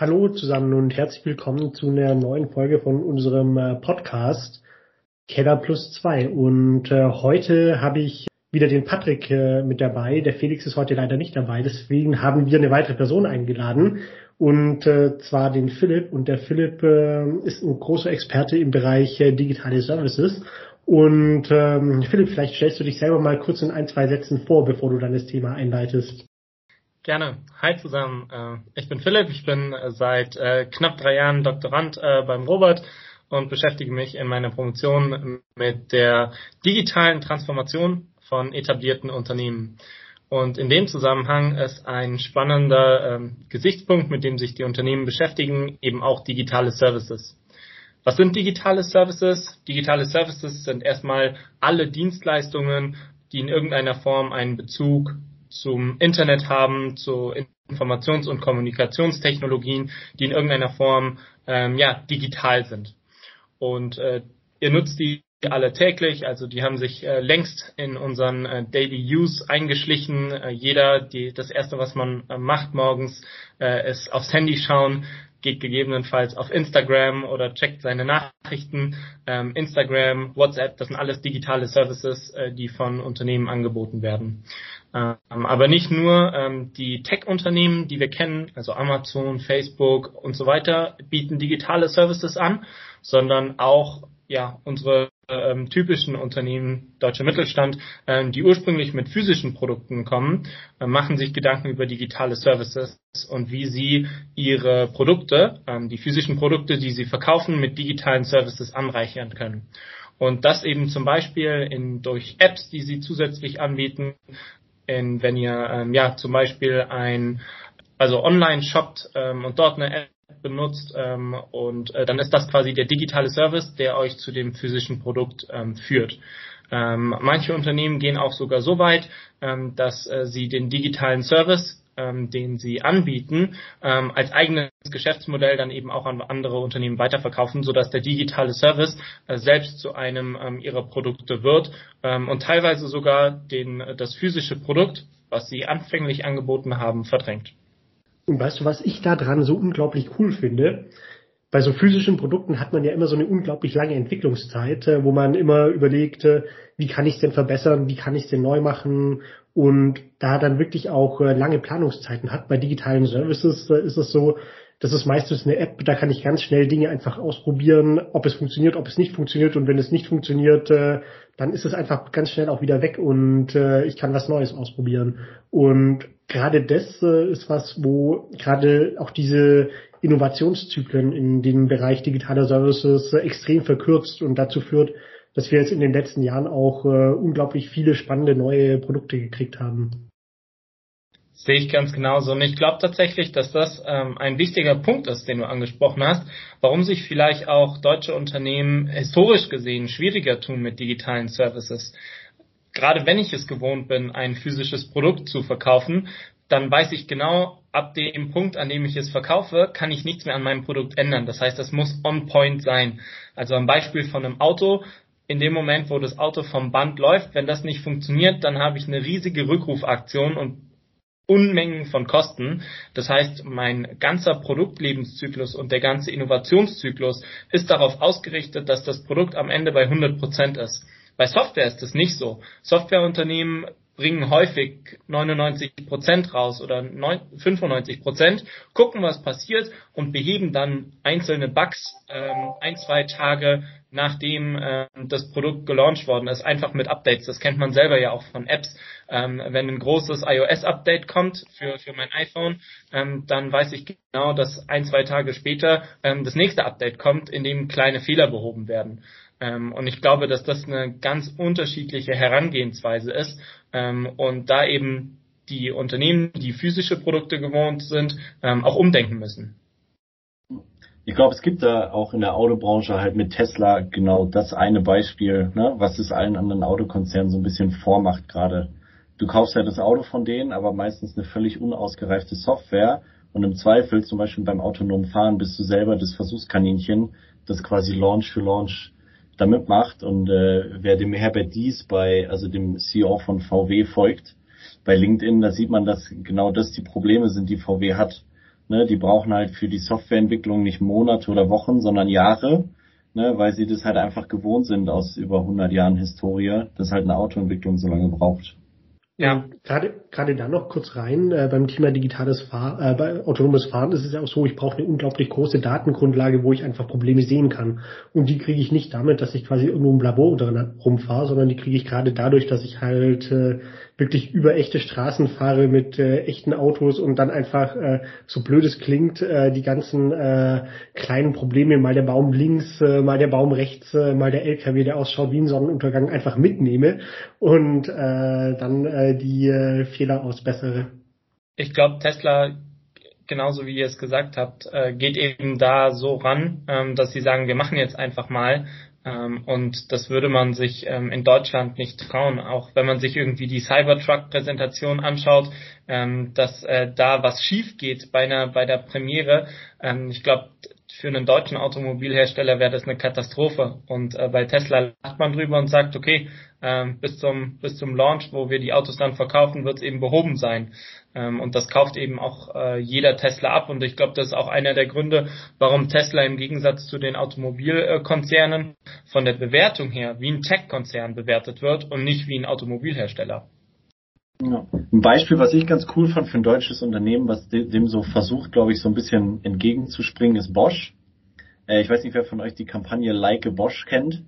Hallo zusammen und herzlich willkommen zu einer neuen Folge von unserem äh, Podcast Keller Plus 2. Und äh, heute habe ich wieder den Patrick äh, mit dabei. Der Felix ist heute leider nicht dabei, deswegen haben wir eine weitere Person eingeladen und äh, zwar den Philipp. Und der Philipp äh, ist ein großer Experte im Bereich äh, digitale Services. Und ähm, Philipp, vielleicht stellst du dich selber mal kurz in ein, zwei Sätzen vor, bevor du dann das Thema einleitest. Gerne. Hi zusammen. Äh, ich bin Philipp. Ich bin äh, seit äh, knapp drei Jahren Doktorand beim Robert und beschäftige mich in meiner Promotion mit der digitalen Transformation von etablierten Unternehmen. Und in dem Zusammenhang ist ein spannender ähm, Gesichtspunkt, mit dem sich die Unternehmen beschäftigen, eben auch digitale Services. Was sind digitale Services? Digitale Services sind erstmal alle Dienstleistungen, die in irgendeiner Form einen Bezug zum Internet haben, zu Informations- und Kommunikationstechnologien, die in irgendeiner Form ähm, ja, digital sind. Und äh, ihr nutzt die alle täglich, also die haben sich äh, längst in unseren äh, Daily Use eingeschlichen. Äh, jeder, die, das erste, was man äh, macht morgens, äh, ist aufs Handy schauen, geht gegebenenfalls auf Instagram oder checkt seine Nachrichten. Ähm, Instagram, WhatsApp, das sind alles digitale Services, äh, die von Unternehmen angeboten werden. Ähm, aber nicht nur ähm, die Tech-Unternehmen, die wir kennen, also Amazon, Facebook und so weiter, bieten digitale Services an, sondern auch ja unsere ähm, typischen Unternehmen, deutscher Mittelstand, ähm, die ursprünglich mit physischen Produkten kommen, äh, machen sich Gedanken über digitale Services und wie sie ihre Produkte, ähm, die physischen Produkte, die sie verkaufen, mit digitalen Services anreichern können. Und das eben zum Beispiel in, durch Apps, die sie zusätzlich anbieten, in, wenn ihr ähm, ja zum Beispiel ein also online shoppt ähm, und dort eine App benutzt ähm, und äh, dann ist das quasi der digitale Service, der euch zu dem physischen Produkt ähm, führt. Ähm, manche Unternehmen gehen auch sogar so weit, ähm, dass äh, sie den digitalen Service, ähm, den sie anbieten, ähm, als eigenes Geschäftsmodell dann eben auch an andere Unternehmen weiterverkaufen, sodass der digitale Service äh, selbst zu einem ähm, ihrer Produkte wird ähm, und teilweise sogar den, das physische Produkt, was sie anfänglich angeboten haben, verdrängt. Und weißt du, was ich da dran so unglaublich cool finde? Bei so physischen Produkten hat man ja immer so eine unglaublich lange Entwicklungszeit, äh, wo man immer überlegt, äh, wie kann ich es denn verbessern, wie kann ich es denn neu machen und da dann wirklich auch äh, lange Planungszeiten hat. Bei digitalen Services ist es so, das ist meistens eine App, da kann ich ganz schnell Dinge einfach ausprobieren, ob es funktioniert, ob es nicht funktioniert und wenn es nicht funktioniert, dann ist es einfach ganz schnell auch wieder weg und ich kann was Neues ausprobieren. Und gerade das äh, ist was, wo gerade auch diese Innovationszyklen in dem Bereich digitaler Services äh, extrem verkürzt und dazu führt, dass wir jetzt in den letzten Jahren auch äh, unglaublich viele spannende neue Produkte gekriegt haben. Sehe ich ganz genauso. Und ich glaube tatsächlich, dass das ähm, ein wichtiger Punkt ist, den du angesprochen hast, warum sich vielleicht auch deutsche Unternehmen historisch gesehen schwieriger tun mit digitalen Services gerade wenn ich es gewohnt bin, ein physisches Produkt zu verkaufen, dann weiß ich genau, ab dem Punkt, an dem ich es verkaufe, kann ich nichts mehr an meinem Produkt ändern. Das heißt, das muss on point sein. Also ein Beispiel von einem Auto. In dem Moment, wo das Auto vom Band läuft, wenn das nicht funktioniert, dann habe ich eine riesige Rückrufaktion und Unmengen von Kosten. Das heißt, mein ganzer Produktlebenszyklus und der ganze Innovationszyklus ist darauf ausgerichtet, dass das Produkt am Ende bei 100 Prozent ist. Bei Software ist das nicht so. Softwareunternehmen bringen häufig 99 Prozent raus oder 95 Prozent, gucken, was passiert und beheben dann einzelne Bugs ähm, ein, zwei Tage nachdem ähm, das Produkt gelauncht worden ist, einfach mit Updates. Das kennt man selber ja auch von Apps. Ähm, wenn ein großes iOS-Update kommt für, für mein iPhone, ähm, dann weiß ich genau, dass ein, zwei Tage später ähm, das nächste Update kommt, in dem kleine Fehler behoben werden. Ähm, und ich glaube, dass das eine ganz unterschiedliche Herangehensweise ist ähm, und da eben die Unternehmen, die physische Produkte gewohnt sind, ähm, auch umdenken müssen. Ich glaube, es gibt da auch in der Autobranche halt mit Tesla genau das eine Beispiel, ne, was es allen anderen Autokonzernen so ein bisschen vormacht gerade. Du kaufst ja das Auto von denen, aber meistens eine völlig unausgereifte Software und im Zweifel, zum Beispiel beim autonomen Fahren, bist du selber das Versuchskaninchen, das quasi Launch für Launch damit macht. Und äh, wer dem Herbert Dies bei, also dem CEO von VW folgt, bei LinkedIn, da sieht man, dass genau das die Probleme sind, die VW hat. Ne, die brauchen halt für die Softwareentwicklung nicht Monate oder Wochen, sondern Jahre, ne, weil sie das halt einfach gewohnt sind aus über 100 Jahren Historie, dass halt eine Autoentwicklung so lange braucht. Ja, gerade gerade da noch kurz rein äh, beim Thema digitales Fahr äh, bei autonomes Fahren ist es ja auch so, ich brauche eine unglaublich große Datengrundlage, wo ich einfach Probleme sehen kann. Und die kriege ich nicht damit, dass ich quasi irgendwo im Labor drin rumfahre, sondern die kriege ich gerade dadurch, dass ich halt äh, wirklich über echte Straßen fahre mit äh, echten Autos und dann einfach, äh, so blöd es klingt, äh, die ganzen äh, kleinen Probleme, mal der Baum links, äh, mal der Baum rechts, äh, mal der LKW, der ausschaut wie ein Sonnenuntergang, einfach mitnehme und äh, dann äh, die äh, Fehler ausbessere. Ich glaube, Tesla genauso wie ihr es gesagt habt, äh, geht eben da so ran, ähm, dass sie sagen, wir machen jetzt einfach mal und das würde man sich ähm, in Deutschland nicht trauen, auch wenn man sich irgendwie die Cybertruck-Präsentation anschaut, ähm, dass äh, da was schief geht bei einer bei der Premiere. Ähm, ich glaube, für einen deutschen Automobilhersteller wäre das eine Katastrophe. Und äh, bei Tesla lacht man drüber und sagt, okay, ähm, bis zum bis zum Launch, wo wir die Autos dann verkaufen, wird es eben behoben sein. Ähm, und das kauft eben auch äh, jeder Tesla ab. Und ich glaube, das ist auch einer der Gründe, warum Tesla im Gegensatz zu den Automobilkonzernen von der Bewertung her wie ein Tech-Konzern bewertet wird und nicht wie ein Automobilhersteller. Ja. Ein Beispiel, was ich ganz cool fand für ein deutsches Unternehmen, was dem so versucht, glaube ich, so ein bisschen entgegenzuspringen, ist Bosch. Äh, ich weiß nicht, wer von euch die Kampagne Like Bosch kennt.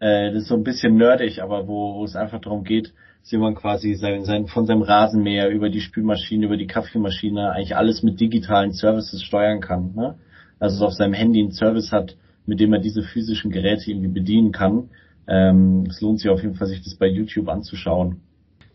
Äh, das ist so ein bisschen nerdig, aber wo, wo es einfach darum geht, dass man quasi sein, sein, von seinem Rasenmäher über die Spülmaschine, über die Kaffeemaschine eigentlich alles mit digitalen Services steuern kann. Ne? Also auf seinem Handy einen Service hat, mit dem er diese physischen Geräte irgendwie bedienen kann. Ähm, es lohnt sich auf jeden Fall, sich das bei YouTube anzuschauen.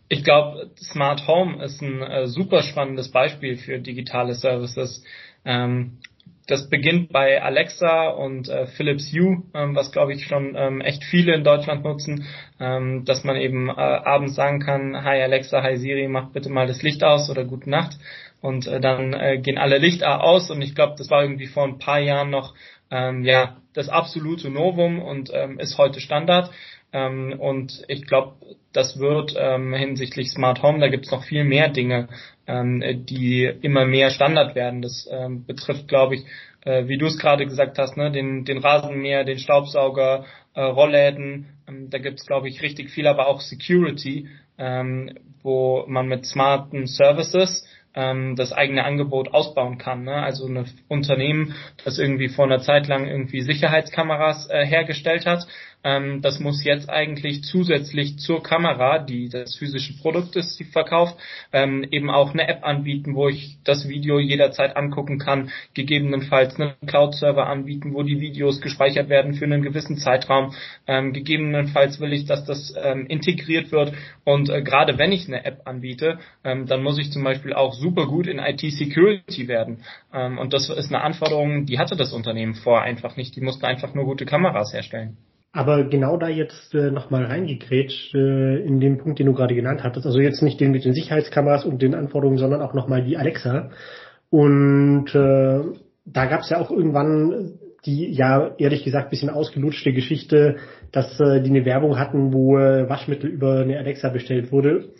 Ich glaube, Smart Home ist ein äh, super spannendes Beispiel für digitale Services. Ähm, das beginnt bei Alexa und äh, Philips Hue, ähm, was glaube ich schon ähm, echt viele in Deutschland nutzen, ähm, dass man eben äh, abends sagen kann, hi Alexa, hi Siri, mach bitte mal das Licht aus oder gute Nacht. Und äh, dann äh, gehen alle Lichter aus und ich glaube, das war irgendwie vor ein paar Jahren noch ähm, ja das absolute Novum und ähm, ist heute Standard. Ähm, und ich glaube, das wird ähm, hinsichtlich Smart Home, da gibt es noch viel mehr Dinge, ähm, die immer mehr Standard werden. Das ähm, betrifft, glaube ich, äh, wie du es gerade gesagt hast, ne, den, den Rasenmäher, den Staubsauger, äh, Rollläden. Ähm, da gibt es, glaube ich, richtig viel, aber auch Security, ähm, wo man mit smarten Services ähm, das eigene Angebot ausbauen kann. Ne? Also ein Unternehmen, das irgendwie vor einer Zeit lang irgendwie Sicherheitskameras äh, hergestellt hat, ähm, das muss jetzt eigentlich zusätzlich zur Kamera, die das physische Produkt ist, die verkauft, ähm, eben auch eine App anbieten, wo ich das Video jederzeit angucken kann, gegebenenfalls einen Cloud-Server anbieten, wo die Videos gespeichert werden für einen gewissen Zeitraum. Ähm, gegebenenfalls will ich, dass das ähm, integriert wird und äh, gerade wenn ich eine App anbiete, ähm, dann muss ich zum Beispiel auch super gut in IT-Security werden. Ähm, und das ist eine Anforderung, die hatte das Unternehmen vorher einfach nicht. Die mussten einfach nur gute Kameras herstellen. Aber genau da jetzt äh, nochmal reingekrätscht, äh, in dem Punkt, den du gerade genannt hattest, also jetzt nicht den mit den Sicherheitskameras und den Anforderungen, sondern auch nochmal die Alexa. Und äh, da gab es ja auch irgendwann die, ja, ehrlich gesagt, bisschen ausgelutschte Geschichte, dass äh, die eine Werbung hatten, wo äh, Waschmittel über eine Alexa bestellt wurde.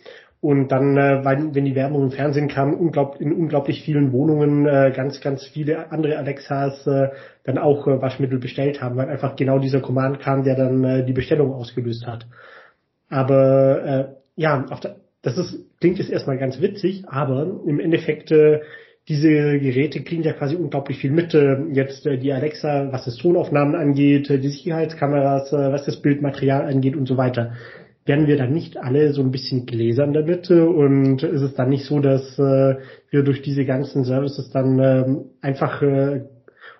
Und dann, äh, weil, wenn die Werbung im Fernsehen kam, unglaub, in unglaublich vielen Wohnungen äh, ganz, ganz viele andere Alexas äh, dann auch äh, Waschmittel bestellt haben, weil einfach genau dieser Command kam, der dann äh, die Bestellung ausgelöst hat. Aber äh, ja, auf der, das ist, klingt jetzt erstmal ganz witzig, aber im Endeffekt äh, diese Geräte kriegen ja quasi unglaublich viel mit. Äh, jetzt äh, die Alexa, was das Tonaufnahmen angeht, äh, die Sicherheitskameras, äh, was das Bildmaterial angeht und so weiter werden wir dann nicht alle so ein bisschen gläsern damit und ist es dann nicht so, dass äh, wir durch diese ganzen Services dann ähm, einfach äh,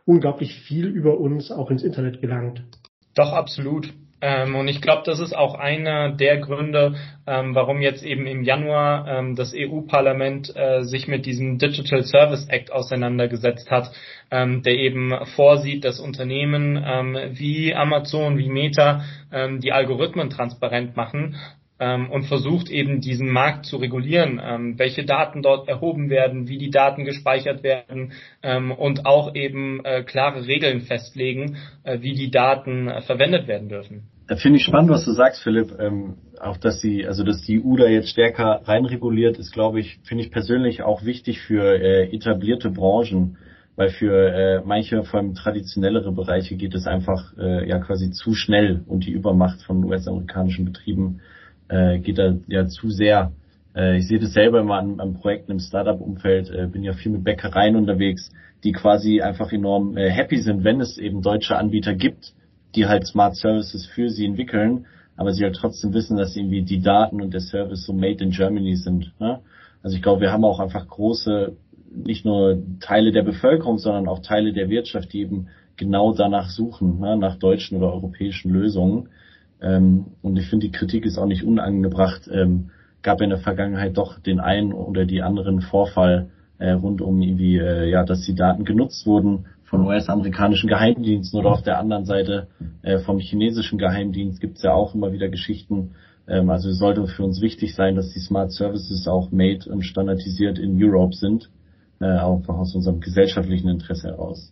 unglaublich viel über uns auch ins Internet gelangt? Doch, absolut. Ähm, und ich glaube, das ist auch einer der Gründe, ähm, warum jetzt eben im Januar ähm, das EU-Parlament äh, sich mit diesem Digital Service Act auseinandergesetzt hat, ähm, der eben vorsieht, dass Unternehmen ähm, wie Amazon, wie Meta ähm, die Algorithmen transparent machen ähm, und versucht eben diesen Markt zu regulieren, ähm, welche Daten dort erhoben werden, wie die Daten gespeichert werden ähm, und auch eben äh, klare Regeln festlegen, äh, wie die Daten äh, verwendet werden dürfen. Finde ich spannend, was du sagst, Philipp. Ähm, auch dass sie, also dass die EU da jetzt stärker reinreguliert, ist, glaube ich, finde ich persönlich auch wichtig für äh, etablierte Branchen, weil für äh, manche, vor allem traditionellere Bereiche, geht es einfach äh, ja quasi zu schnell und die Übermacht von US-amerikanischen Betrieben äh, geht da ja zu sehr. Äh, ich sehe das selber immer an, an Projekten im Startup-Umfeld, äh, bin ja viel mit Bäckereien unterwegs, die quasi einfach enorm äh, happy sind, wenn es eben deutsche Anbieter gibt, die halt Smart Services für sie entwickeln, aber sie halt trotzdem wissen, dass irgendwie die Daten und der Service so made in Germany sind. Ne? Also ich glaube, wir haben auch einfach große, nicht nur Teile der Bevölkerung, sondern auch Teile der Wirtschaft, die eben genau danach suchen, ne? nach deutschen oder europäischen Lösungen. Ähm, und ich finde, die Kritik ist auch nicht unangebracht. Ähm, gab in der Vergangenheit doch den einen oder die anderen Vorfall äh, rund um irgendwie, äh, ja, dass die Daten genutzt wurden von US-amerikanischen Geheimdiensten oder auf der anderen Seite äh, vom chinesischen Geheimdienst gibt es ja auch immer wieder Geschichten. Ähm, also es sollte für uns wichtig sein, dass die Smart Services auch made und standardisiert in Europe sind, äh, auch aus unserem gesellschaftlichen Interesse heraus.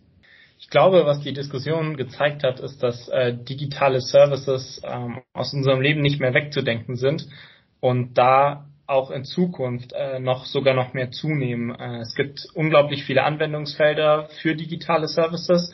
Ich glaube, was die Diskussion gezeigt hat, ist, dass äh, digitale Services ähm, aus unserem Leben nicht mehr wegzudenken sind und da auch in Zukunft äh, noch sogar noch mehr zunehmen. Äh, es gibt unglaublich viele Anwendungsfelder für digitale Services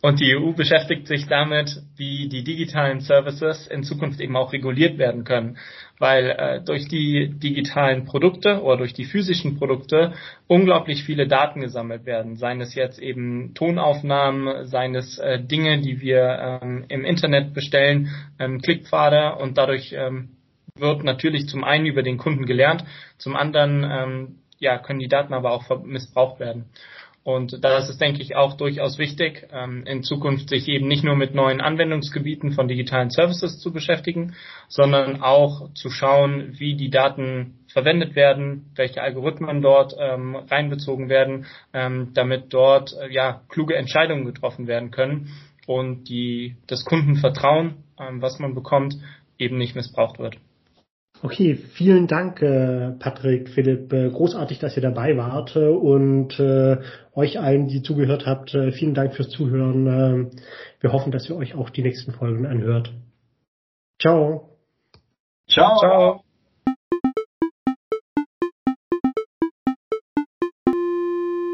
und die EU beschäftigt sich damit, wie die digitalen Services in Zukunft eben auch reguliert werden können, weil äh, durch die digitalen Produkte oder durch die physischen Produkte unglaublich viele Daten gesammelt werden, seien es jetzt eben Tonaufnahmen, seien es äh, Dinge, die wir ähm, im Internet bestellen, ähm, Klickpfade. Und dadurch ähm, wird natürlich zum einen über den Kunden gelernt, zum anderen ähm, ja, können die Daten aber auch missbraucht werden. Und da ist denke ich, auch durchaus wichtig, ähm, in Zukunft sich eben nicht nur mit neuen Anwendungsgebieten von digitalen Services zu beschäftigen, sondern auch zu schauen, wie die Daten verwendet werden, welche Algorithmen dort ähm, reinbezogen werden, ähm, damit dort äh, ja kluge Entscheidungen getroffen werden können und die das Kundenvertrauen, was man bekommt, eben nicht missbraucht wird. Okay, vielen Dank, äh, Patrick, Philipp. Äh, großartig, dass ihr dabei wart äh, und äh, euch allen, die zugehört habt, äh, vielen Dank fürs Zuhören. Äh, wir hoffen, dass ihr euch auch die nächsten Folgen anhört. Ciao. Ciao. Ciao.